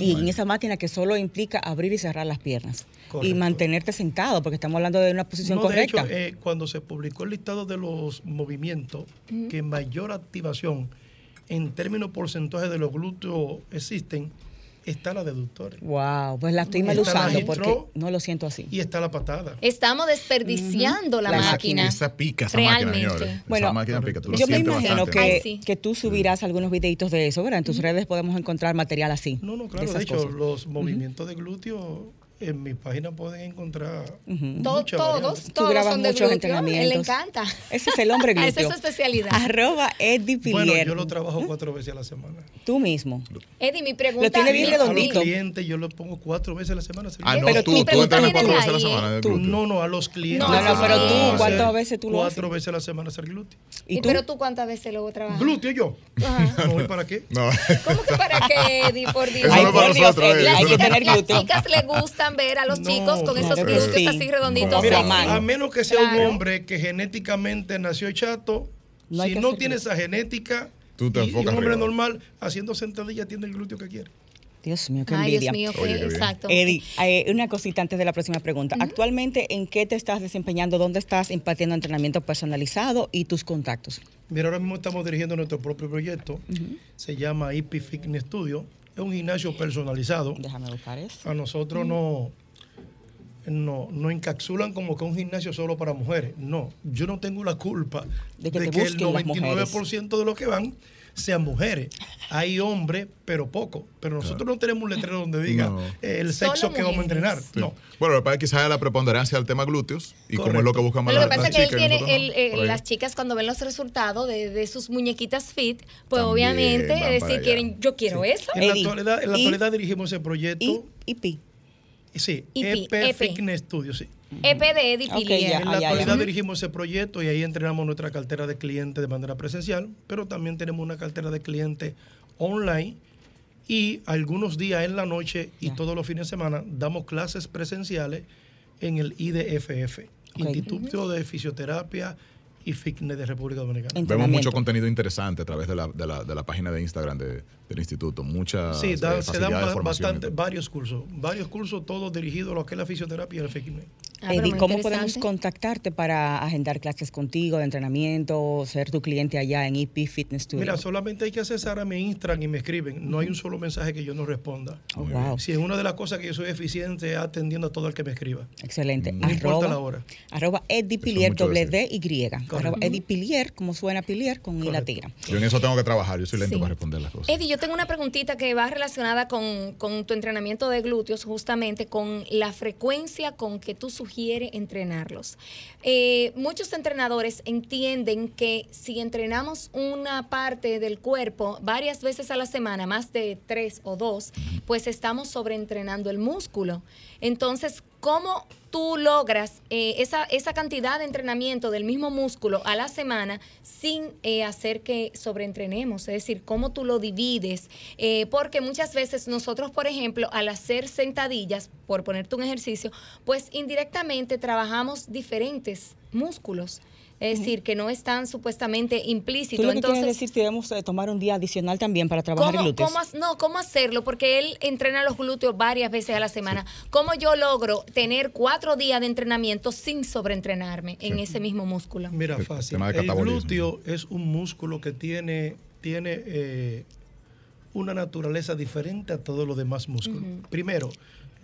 Y en esa máquina que solo implica abrir y cerrar las piernas. Y mantenerte sentado, porque estamos hablando de una posición No, de correcta. hecho, eh, cuando se publicó el listado de los movimientos que mayor activación en términos porcentajes de los glúteos existen, está la deductora wow, pues la estoy mal usando porque no lo siento así. y está la patada. Estamos desperdiciando la La máquina. Esa pica, esa Realmente. máquina, señores. Bueno, esa máquina pica. Tú lo Yo me imagino que, Ay, sí. que tú subirás algunos videitos de eso, ¿verdad? En tus redes podemos encontrar material así. No, no, de claro. De, esas hecho, cosas. los movimientos de glúteo en mi página pueden encontrar muchas todos. Tú todos grabas son de muchos glúteo. Él le encanta. Ese es el hombre [LAUGHS] glúteo. Esa es su especialidad. Arroba Eddie Bueno, Pilier. yo lo trabajo cuatro veces a la semana. Tú mismo. Eddie, mi pregunta. Lo tiene bien mi- A los redondito. clientes yo lo pongo cuatro veces a la semana. Ah, no, Pero tú, tú entrenas cuatro veces a la semana Tú- no, no, a los clientes. No, no, pero tú, ¿cuántas veces tú lo Cuatro haces? veces a la semana hacer glúteo. ¿Y ¿Y tú? pero tú cuántas veces luego trabajas? ¿Glúteo yo? Ajá. No, ¿y para qué? No. ¿Cómo que para qué, Eddie? Por Dios. Eso Ay, no es para por Dios, nosotros, Eddie, Las chicas, le gustan ver a los No, chicos con esos claro que glúteos sí. así redonditos. Mira, a menos que sea un hombre que genéticamente nació chato, No si no tiene esa genética, Tú te y- y, enfocas un hombre arriba. normal haciendo sentadilla tiene el glúteo que quiere. Dios mío, qué Ay, envidia. Dios mío, qué- Oye, qué bien. exacto. Eddie, eh, una cosita antes de la próxima pregunta. Actualmente, ¿en qué te estás desempeñando? ¿Dónde estás impartiendo entrenamiento personalizado y tus contactos? Mira, ahora mismo estamos dirigiendo nuestro propio proyecto. Se llama IP Fitness Studio. Es un gimnasio personalizado. Déjame buscar eso. A nosotros no, no, no encapsulan como que un gimnasio solo para mujeres. No, yo no tengo la culpa De de que que, te el busquen las 99% de los que van sean mujeres. Hay hombres, pero poco. Pero nosotros no tenemos un letrero donde diga No. eh, el Solo sexo que vamos a entrenar. Sí. No. Bueno, lo que pasa es que quizás es la preponderancia del tema glúteos y como es lo Correcto. que buscan más Lo que las, pasa las es que él chicas y tiene, él, eh, las chicas cuando ven los resultados de, de sus muñequitas fit, pues También obviamente es para decir, allá. quieren, yo quiero eso. En la actualidad, en la y- actualidad dirigimos ese Y, proyecto. y pi. Sí, IP, EP, EP. Fitness Studio, sí. EP de Eddie Ok, Pilier. ya. En la ya, actualidad ya. dirigimos ese proyecto y ahí entrenamos nuestra cartera de clientes de manera presencial, pero también tenemos una cartera de clientes online y algunos días en la noche y Ya. todos los fines de semana damos clases presenciales en el IDFF, Instituto de Fisioterapia y Fitness de República Dominicana. Vemos mucho contenido interesante a través de la, de la, de la página de Instagram de- del instituto. Muchas Sí, da- eh, se dan bastante, varios cursos, varios cursos todos dirigidos a lo que es la fisioterapia y el fitness. Ah, Eddie, muy ¿cómo podemos contactarte para agendar clases contigo de entrenamiento, ser tu cliente allá en EP Fitness Studio? Mira, solamente hay que accesar a mi Instagram y me escriben. No hay un solo mensaje que yo no responda. Oh, wow. Si es una de las cosas que yo soy eficiente atendiendo a todo el que me escriba. Excelente. No importa arroba, la hora. Arroba Eddie Pilier, doble. D Y. Arroba Eddie Pilier, como suena Pilier, con I latina. Yo en eso tengo que trabajar, yo soy lento Sí. para responder las cosas. Eddie, yo tengo una preguntita que va relacionada con, con tu entrenamiento de glúteos, justamente con la frecuencia con que tú sugieres entrenarlos. Eh, muchos entrenadores entienden que si entrenamos una parte del cuerpo varias veces a la semana, más de tres o dos, pues estamos sobreentrenando el músculo. Entonces, ¿cómo tú logras eh, esa, esa cantidad de entrenamiento del mismo músculo a la semana sin eh, hacer que sobreentrenemos? Es decir, ¿cómo tú lo divides? Eh, porque muchas veces nosotros, por ejemplo, al hacer sentadillas, por ponerte un ejercicio, pues indirectamente trabajamos diferentes músculos. Es decir, que no están supuestamente implícitos. ¿Tú lo que Entonces, quieres decir si debemos eh, tomar un día adicional también para trabajar ¿Cómo, glúteos? cómo no, ¿cómo hacerlo? Porque él entrena los glúteos varias veces a la semana. ¿Cómo yo logro tener cuatro días de entrenamiento sin sobreentrenarme en ese mismo músculo? Mira, fácil. El glúteo es un músculo que tiene, tiene eh, una naturaleza diferente a todos los demás músculos. Primero,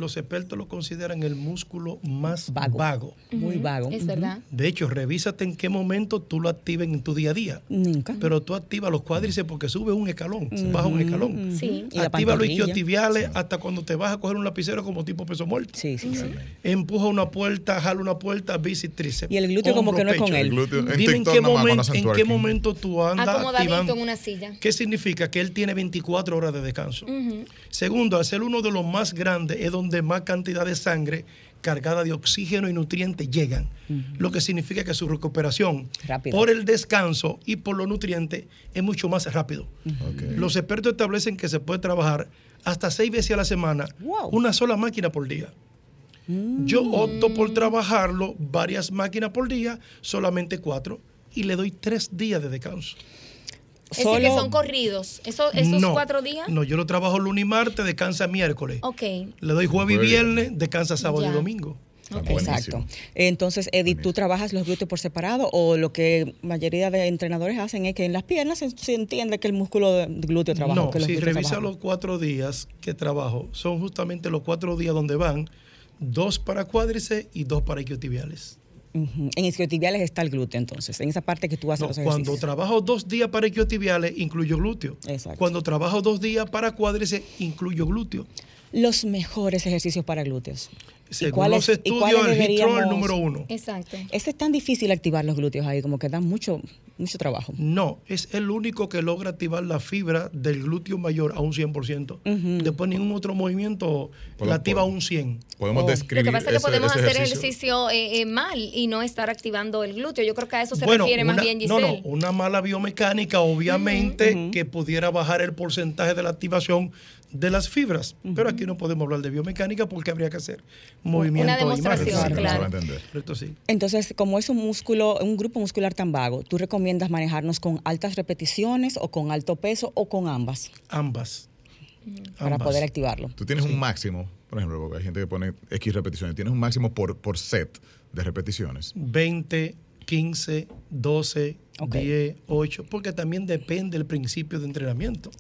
los expertos lo consideran el músculo más Vago. vago. Muy vago. Es verdad. De hecho, revísate en qué momento tú lo actives en tu día a día. Nunca. Pero tú activas los cuádriceps porque sube un escalón, baja un escalón. Sí. Activa los isquiotibiales hasta cuando te vas a coger un lapicero como tipo peso muerto. Sí, sí, sí. Empuja una puerta, jala una puerta, bíceps, tríceps. Y el glúteo como que no es con él. El glúteo, en Dime en qué, nada más momen- cuando hacen en qué momento tú andas activando. en una silla. ¿Qué significa? Que él tiene 24 horas de descanso. Segundo, al ser uno de los más grandes, es donde más cantidad de sangre cargada de oxígeno y nutrientes llegan. Lo que significa que su recuperación Rápido. por el descanso y por los nutrientes es mucho más rápido. Los expertos establecen que se puede trabajar hasta seis veces a la semana, Wow. una sola máquina por día. Yo opto por trabajarlo varias máquinas por día, solamente cuatro, y le doy tres días de descanso. Es decir, que son corridos. Eso, ¿Esos No, cuatro días? No, yo lo trabajo lunes y martes, descansa miércoles. Ok. Le doy jueves y viernes, descansa sábado Ya. y domingo. Exacto. Entonces, Eddie, ¿tú trabajas los glúteos por separado o lo que mayoría de entrenadores hacen es que en las piernas se, se entiende que el músculo de glúteo trabaja? no, que los si revisa trabajan? los cuatro días que trabajo, son justamente los cuatro días donde van dos para cuádriceps y dos para isquiotibiales. Ujú. En isquiotibiales está el glúteo, entonces, en esa parte que tú haces No, los cuando ejercicios. trabajo dos días para isquiotibiales, incluyo glúteo. Exacto. Cuando trabajo dos días para cuádriceps, incluyo glúteo. Los mejores ejercicios para glúteos. ¿Y Según cuáles- los estudios, el es el deberíamos- número uno. Exacto. Ese es tan difícil activar los glúteos ahí, como que da mucho, mucho trabajo. No, es el único que logra activar la fibra del glúteo mayor a un 100%. Ujú. Después ningún otro movimiento la activa a un 100. Podemos Oh. describir Lo que pasa es que podemos ese hacer ejercicio eh, eh, mal y no estar activando el glúteo. Yo creo que a eso se refiere más bien no, Giselle. no, una mala biomecánica, obviamente, que pudiera bajar el porcentaje de la activación de las fibras. Pero aquí no podemos hablar de biomecánica porque habría que hacer movimiento y demostración. Sí, claro. Entonces, como es un músculo, un grupo muscular tan vago, ¿tú recomiendas manejarnos con altas repeticiones o con alto peso o con ambas Ambas. para Ambas. poder activarlo? Tú tienes un máximo, por ejemplo, porque hay gente que pone X repeticiones, tienes un máximo por, por set de repeticiones. 20, 15, 12, Ok. 10, 8, porque también depende del principio de entrenamiento.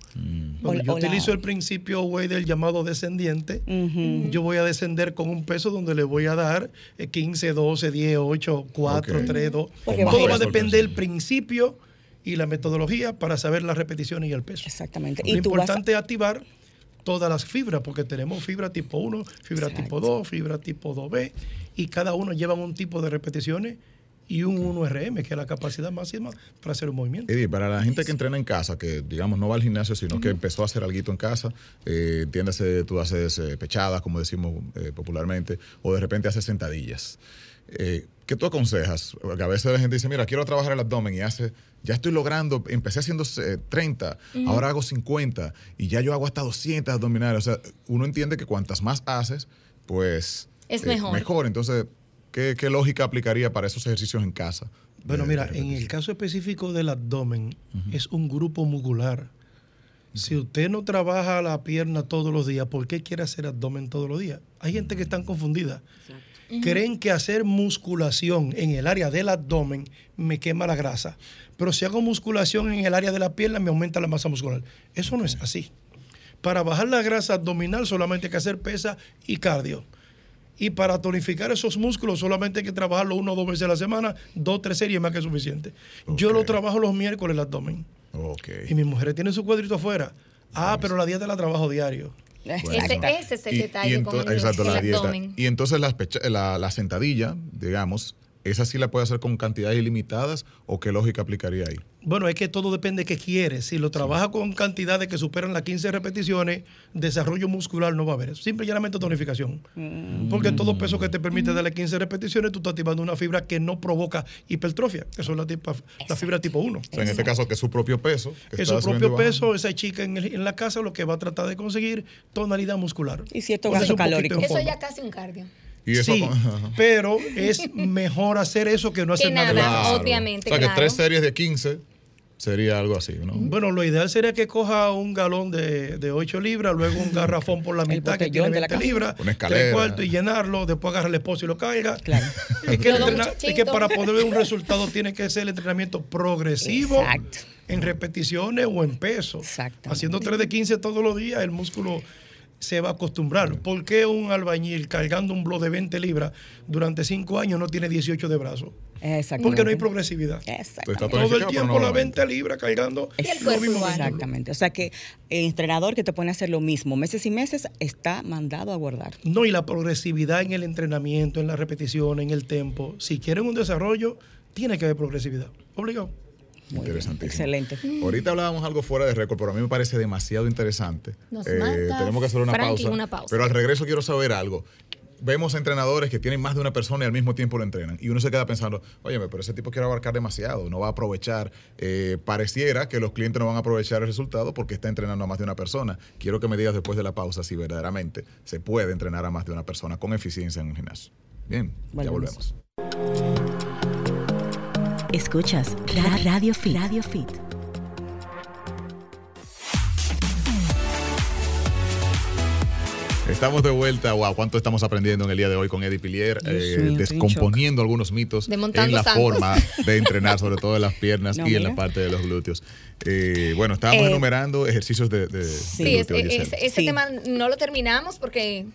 Cuando O- yo o la- utilizo el principio way del llamado descendiente, Ujú. yo voy a descender con un peso donde le voy a dar eh, 15, 12, 10, 8, 4, Ok. 3, 2. Porque Todo va a depender del principio y la metodología para saber las repeticiones y el peso. Exactamente. Lo Y a- importante es activar todas las fibras, porque tenemos fibra tipo 1, fibra tipo 2, fibra tipo 2B, y cada uno lleva un tipo de repeticiones y un 1RM, que es la capacidad máxima para hacer un movimiento. Eddie, para la gente que entrena en casa, que digamos no va al gimnasio, sino que empezó a hacer algo en casa, eh, entiéndase, tú haces eh, pechadas, como decimos eh, popularmente, o de repente haces sentadillas. Eh, ¿Qué tú aconsejas? Porque a veces la gente dice, mira, quiero trabajar el abdomen y hace, ya estoy logrando, empecé haciendo eh, 30, Ujú. ahora hago 50 y ya yo hago hasta 200 abdominales. O sea, uno entiende que cuantas más haces, pues Es mejor. Mejor. Entonces, ¿qué, qué lógica aplicaría para esos ejercicios en casa? Bueno, De- mira, de en el caso específico del abdomen, es un grupo muscular. Si usted no trabaja la pierna todos los días, ¿por qué quiere hacer abdomen todos los días? Hay gente que están confundida. Creen que hacer musculación en el área del abdomen me quema la grasa. Pero si hago musculación en el área de la pierna, me aumenta la masa muscular. Eso no es así. Para bajar la grasa abdominal solamente hay que hacer pesa y cardio. Y para tonificar esos músculos solamente hay que trabajarlo una o dos veces a la semana, dos, tres series más que suficiente. Yo lo trabajo los miércoles el abdomen. Y mis mujeres tienen su cuadrito afuera. Ah, pero la dieta la trabajo diario. Ese, ese es el detalle y con ento- el, exacto, el la dieta. abdomen. Y entonces las pecha- la, la sentadilla, digamos, ¿esa sí la puede hacer con cantidades ilimitadas o qué lógica aplicaría ahí? Bueno, es que todo depende de qué quieres. Si lo trabaja con cantidades que superan las 15 repeticiones, desarrollo muscular no va a haber. Simple y llanamente tonificación. Porque todo peso que te permite darle 15 repeticiones, tú estás activando una fibra que no provoca hipertrofia. Eso es la, tipa- la fibra tipo 1. O sea, en este caso, que es su propio peso. que Es su propio peso, esa chica en, el- en la casa lo que va a tratar de conseguir tonalidad muscular. Y cierto gasto calórico. Eso ya casi un cardio. Y eso sí, con- [LAUGHS] pero es mejor hacer eso que no Que hacer nada. nada, Claro. obviamente, O sea, que claro. tres series de 15 sería algo así, ¿no? Bueno, lo ideal sería que coja un galón de, de 8 libras, luego un [LAUGHS] garrafón por la mitad que tiene botellón de la 20 casa. libras, tres cuartos y llenarlo, después agarra el esposo y lo. [LAUGHS] Es, que entrena- muchachito. es que para poder ver un resultado tiene que ser el entrenamiento progresivo Exacto. en repeticiones o en peso. Haciendo 3 de 15 todos los días, el músculo se va a acostumbrar. ¿Por qué un albañil cargando un blog de 20 libras durante 5 años no tiene 18 de brazo? Porque no hay progresividad. Exactamente. Todo el tiempo las 20 libras cargando lo mismo músculo. Exactamente. O sea que el entrenador que te pone a hacer lo mismo meses y meses está mandado a guardar. No, y la progresividad en el entrenamiento, en la repetición, en el tempo. Si quieren un desarrollo, tiene que haber progresividad. Obligado. Interesantísimo. Excelente. Ahorita hablábamos algo fuera de récord, pero a mí me parece demasiado interesante. Nos Eh, tenemos que hacer una pausa, una pausa. Pero al regreso quiero saber algo. Vemos entrenadores que tienen más de una persona y al mismo tiempo lo entrenan. Y uno se queda pensando, oye, pero ese tipo quiere abarcar demasiado, no va a aprovechar. Eh, pareciera que los clientes no van a aprovechar el resultado porque está entrenando a más de una persona. Quiero que me digas después de la pausa si verdaderamente se puede entrenar a más de una persona con eficiencia en un gimnasio. Bien, ya Volvemos. volvemos. Escuchas Ra- Radio Fit. Radio Fit. Estamos de vuelta. Wow, cuánto estamos aprendiendo en el día de hoy con Eddie Pilier, eh, mío, descomponiendo algunos mitos en la santos. forma de entrenar, sobre todo en las piernas [LAUGHS] No, y en la parte de los glúteos. Eh, bueno, estábamos Eh, enumerando ejercicios de, de, de Sí, glúteo, ese- ese tema no lo terminamos porque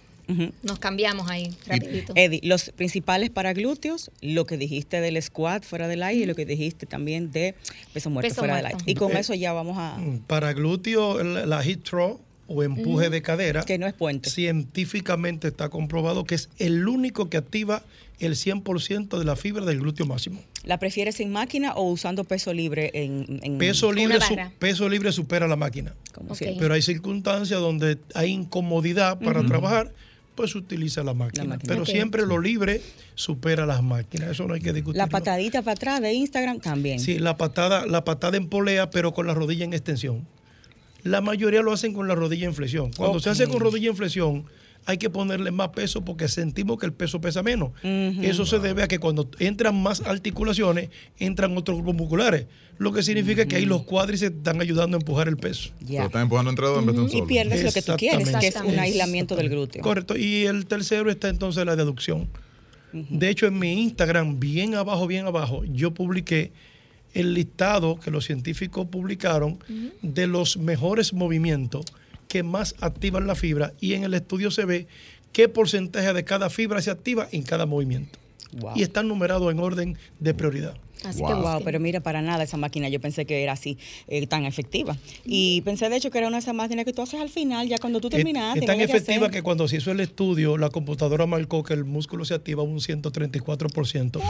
nos cambiamos ahí rapidito. Eddie, los principales para glúteos, lo que dijiste del squat fuera del aire y lo que dijiste también de peso muerto Peso fuera del aire. Y con Eh, eso ya vamos a... Para glúteo, la hip throw o empuje de cadera, Que no es puente. científicamente está comprobado que es el único que activa el 100% de la fibra del glúteo máximo. ¿La prefieres en máquina o usando peso libre en... en- Peso Una libre, su- peso libre supera la máquina. Como. Pero hay circunstancias donde hay incomodidad para trabajar, pues se utiliza la máquina. máquina. Pero siempre lo libre supera las máquinas. Eso no hay que discutir. La patadita para atrás de Instagram también. Sí, la patada, la patada en polea, pero con la rodilla en extensión. La mayoría lo hacen con la rodilla en flexión. Cuando se hace con rodilla en flexión, hay que ponerle más peso porque sentimos que el peso pesa menos. Eso se debe a que cuando entran más articulaciones, entran otros grupos musculares. Lo que significa que ahí los cuádriceps están ayudando a empujar el peso. Lo están empujando entre dos en vez de un Y pierdes lo que tú quieres, que es un aislamiento del glúteo. Correcto. Y el tercero está entonces la deducción. De hecho, en mi Instagram, bien abajo, bien abajo, yo publiqué el listado que los científicos publicaron de los mejores movimientos que más activan la fibra y en el estudio se ve qué porcentaje de cada fibra se activa en cada movimiento. Wow. y están numerados en orden de prioridad. Así Wow. que Wow, pero mira, para nada esa máquina yo pensé que era así, eh, tan efectiva. Y pensé de hecho que era una de esas máquinas que tú haces al final, ya cuando tú Es, terminaste. es tan que efectiva hacer. que cuando se hizo el estudio, la computadora marcó que el músculo se activa un 134%,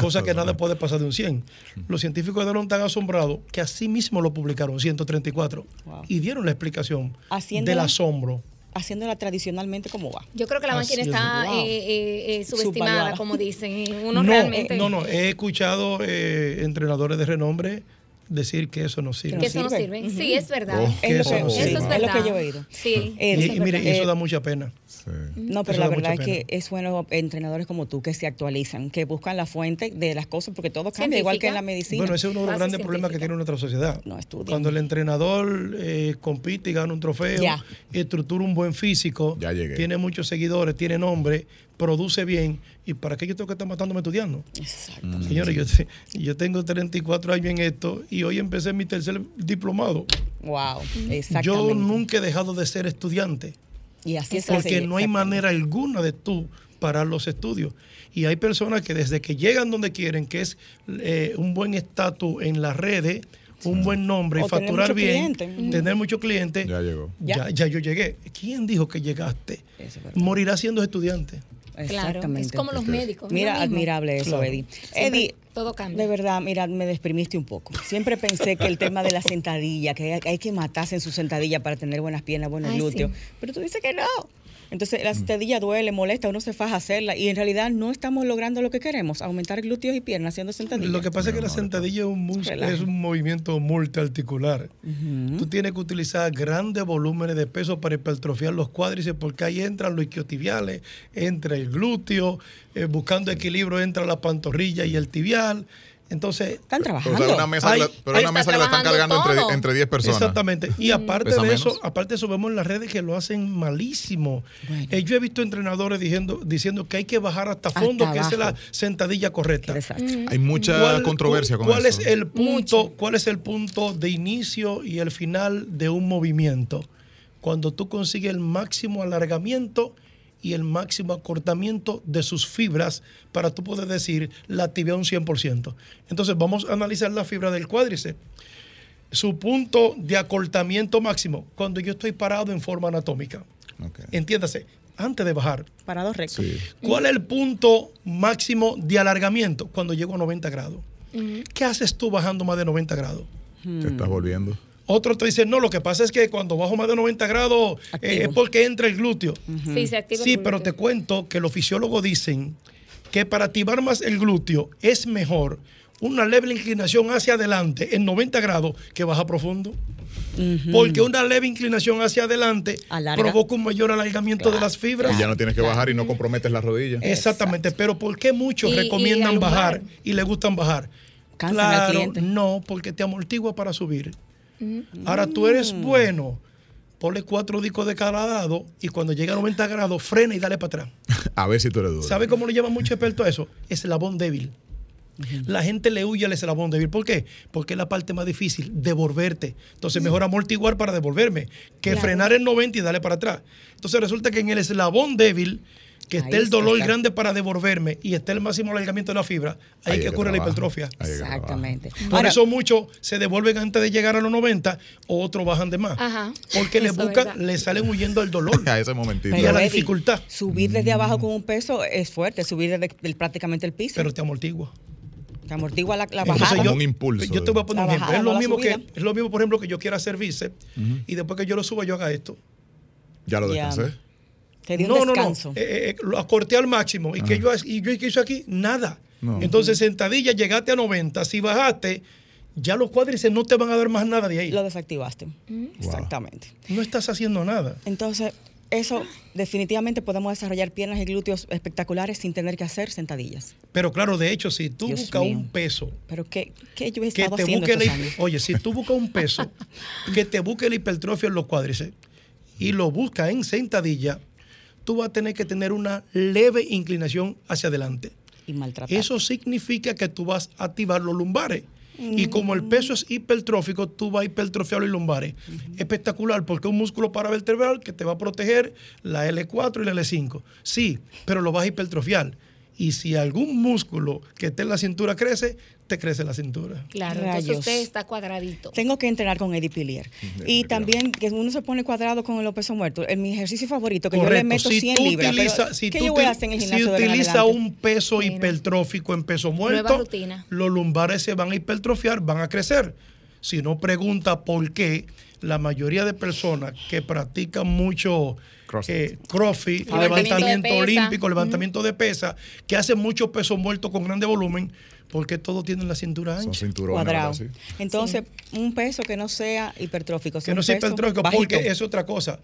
cosa que nada puede pasar de un 100. Los científicos quedaron tan asombrados que así mismo lo publicaron, 134, Wow. y dieron la explicación Haciéndola- del asombro. Haciéndola tradicionalmente como va. Yo creo que la máquina Así es. está Wow. eh, eh, eh, subestimada, Subvaluada. como dicen. y [LAUGHS] Uno no, realmente. no, no, he escuchado eh, entrenadores de renombre decir que eso no sirve. Que eso no sirve. Sí, es verdad. Oh. Es lo Eso que, no sí, sirve. Eso es es verdad. lo que yo he oído. Sí. Eh, Y, eso es y mire, eso Eh, da mucha pena. Sí. No, pero Eso la verdad es que es bueno entrenadores como tú que se actualizan, que buscan la fuente de las cosas, porque todo cambia, igual que en la medicina. Bueno, ese es uno de los grandes problemas que tiene nuestra sociedad. No. Cuando el entrenador eh, compite y gana un trofeo, Ya. estructura un buen físico, Ya tiene muchos seguidores, tiene nombre, produce bien. ¿Y para qué yo tengo que estar matándome estudiando? Exacto. Señores, yo, te- yo tengo 34 años en esto y hoy empecé mi tercer diplomado. Wow, exactamente. Yo nunca he dejado de ser estudiante. Y así es que porque no hay manera alguna de tú parar los estudios. Y hay personas que desde que llegan donde quieren, que es eh, un buen estatus en las redes, un buen nombre, y facturar bien, cliente. Tener muchos clientes, Ya llegó. ya. Ya. yo llegué. ¿Quién dijo que llegaste? Morirá siendo estudiante. Claro, es como los médicos. Mira, admirable eso, Claro. Eddie. Siempre Eddie, todo cambia. de verdad, mira, me deprimiste un poco. Siempre pensé que el tema de la sentadilla, que hay, hay que matarse en su sentadilla para tener buenas piernas, buenos Ay, glúteos. sí. Pero tú dices que no. Entonces la sentadilla duele, molesta, uno se faja a hacerla y en realidad no estamos logrando lo que queremos, aumentar glúteos y piernas haciendo sentadillas. Lo que pasa es que la sentadilla es un, es un movimiento multiarticular. Tú tienes que utilizar grandes volúmenes de peso para hipertrofiar los cuádriceps porque ahí entran los isquiotibiales, entra el glúteo, eh, buscando equilibrio entra la pantorrilla y el tibial. Entonces, Están O trabajando. sea, una mesa, la- pero una mesa que la están cargando entre, todo. entre 10 personas. Exactamente. Y aparte Pesa de eso, aparte de eso, vemos en las redes que lo hacen malísimo. Bueno. Eh, yo he visto entrenadores diciendo, diciendo que hay que bajar hasta Hasta fondo, que esa es la sentadilla Qué correcta. desastre. Hay mucha ¿Cuál- controversia con cuál eso. es el punto cuál es el punto de inicio y el final de un movimiento cuando tú consigues el máximo alargamiento y el máximo acortamiento de sus fibras para tú poder decir la actividad un 100%. Entonces vamos a analizar la fibra del cuádriceps. Su punto de acortamiento máximo cuando yo estoy parado en forma anatómica. Entiéndase, antes de bajar. Parado recto. Sí. ¿Cuál es el punto máximo de alargamiento? Cuando llego a 90 grados. ¿Qué haces tú bajando más de 90 grados? Te estás volviendo. Otro te dice, no, lo que pasa es que cuando bajo más de 90 grados eh, es porque entra el glúteo. Sí, se activa el Sí, glúteo. pero te cuento que los fisiólogos dicen que para activar más el glúteo es mejor una leve inclinación hacia adelante en 90 grados que baja profundo. Porque una leve inclinación hacia adelante Alarga. provoca un mayor alargamiento de las fibras. Y ya no tienes que bajar y no comprometes las rodillas. Exactamente, pero ¿por qué muchos Y- recomiendan bajar y le gustan bajar? Al claro, cliente. no, porque te amortigua para subir. Ahora tú eres Mm. bueno, ponle cuatro discos de cada lado y cuando llega a 90 grados frena y dale para atrás. [LAUGHS] A ver si tú eres duro. ¿Sabe cómo le llaman mucho experto a eso? Eslabón débil. La gente le huye al eslabón débil. ¿Por qué? Porque es la parte más difícil, devolverte. Entonces, mejor amortiguar para devolverme que Claro. frenar en 90 y darle para atrás. Entonces, resulta que en el eslabón débil, que esté el dolor está. grande para devolverme y esté el máximo alargamiento de la fibra, ahí, Ahí es que ocurre la hipertrofia. Exactamente. Por Ahora, eso muchos se devuelven antes de llegar a los 90 o otros bajan de más. Ajá. Porque le Eso es buscan, le salen huyendo al dolor. [LAUGHS] A ese momentito. y a la dificultad. Subir desde abajo con un peso es fuerte, subir desde prácticamente el piso. Pero te amortigua. te amortigua la, la bajada. Como un impulso. Yo te voy a poner un ejemplo. Es lo, mismo que, es lo mismo, por ejemplo, que yo quiera hacer bíceps y después que yo lo suba, yo haga esto. Ya lo descansé. Te dio no, un no, no. descanso. Eh, eh, lo acorté al máximo. ¿Y que yo, y yo qué hice aquí? Nada. No. Entonces, sentadilla, llegaste a 90. Si bajaste, ya los cuádriceps no te van a dar más nada de ahí. Lo desactivaste. Exactamente. No estás haciendo nada. Entonces, eso definitivamente podemos desarrollar piernas y glúteos espectaculares sin tener que hacer sentadillas. Pero claro, de hecho, si tú Dios buscas mío. un peso Pero ¿qué, qué yo he que estado te haciendo estos la, años? oye, si tú buscas un peso que te busque la hipertrofia en los cuádriceps y lo buscas en sentadilla, tú vas a tener que tener una leve inclinación hacia adelante. Y maltratar. Eso significa que tú vas a activar los lumbares. Y como el peso es hipertrófico, tú vas a hipertrofiar los lumbares. Espectacular, porque es un músculo paravertebral que te va a proteger la L4 y la L5. Sí, pero lo vas a hipertrofiar. Y si algún músculo que esté en la cintura crece, te crece la cintura. Claro, entonces usted está cuadradito. Tengo que entrenar con Eddie Pilier. Y también que uno se pone cuadrado con los pesos muertos. En mi ejercicio favorito, que yo le meto 100 tú libras. pero utiliza- si ¿Qué tú yo voy a hacer en el si gimnasio en utiliza un peso hipertrófico en peso muerto, los lumbares se van a hipertrofiar, van a crecer. Si no pregunta por qué, la mayoría de personas que practican mucho eh, CrossFit, Levantamiento levantamiento de olímpico, levantamiento de pesa, que hacen mucho peso muerto con grande volumen, porque todos tienen la cintura ancha. Son cinturones, Cuadrado. Entonces, un peso que no sea hipertrófico. que no sea hipertrófico, bajito. porque es otra cosa.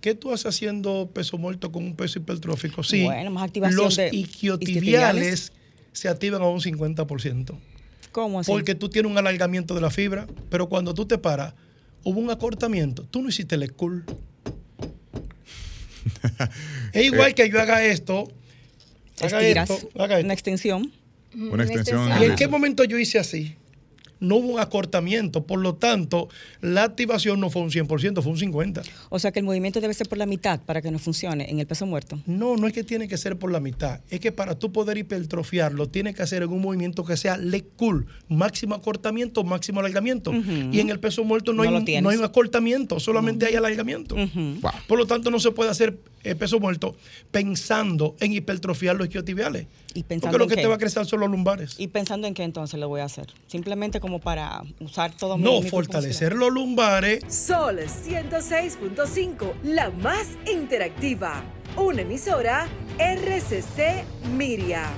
¿Qué tú haces haciendo peso muerto con un peso hipertrófico? Sí, Bueno, más activación los de isquiotibiales se activan a un 50%. ¿Cómo así? Porque tú tienes un alargamiento de la fibra, pero cuando tú te paras, hubo un acortamiento. Tú no hiciste el school. [LAUGHS] es igual que yo haga esto, haga Estiras esto, haga esto. una extensión. Una extensión. ¿Y en qué momento yo hice así? No hubo un acortamiento, por lo tanto, la activación no fue un 100%, fue un 50%. O sea que el movimiento debe ser por la mitad para que no funcione en el peso muerto. No, no es que tiene que ser por la mitad. Es que para tú poder hipertrofiarlo, tiene que hacer en un movimiento que sea leg cool, máximo acortamiento, máximo alargamiento. Y en el peso muerto no, No hay, no hay un acortamiento, solamente hay alargamiento. Wow. Por lo tanto, no se puede hacer eh, peso muerto pensando en hipertrofiar los isquiotibiales. Y pensando Porque lo en que qué? te va a crecer son los lumbares. ¿Y pensando en qué entonces lo voy a hacer? Simplemente como para usar todo mi no, mi fortalecer los lumbares. Sol 106.5, la más interactiva. Una emisora RCC Miria.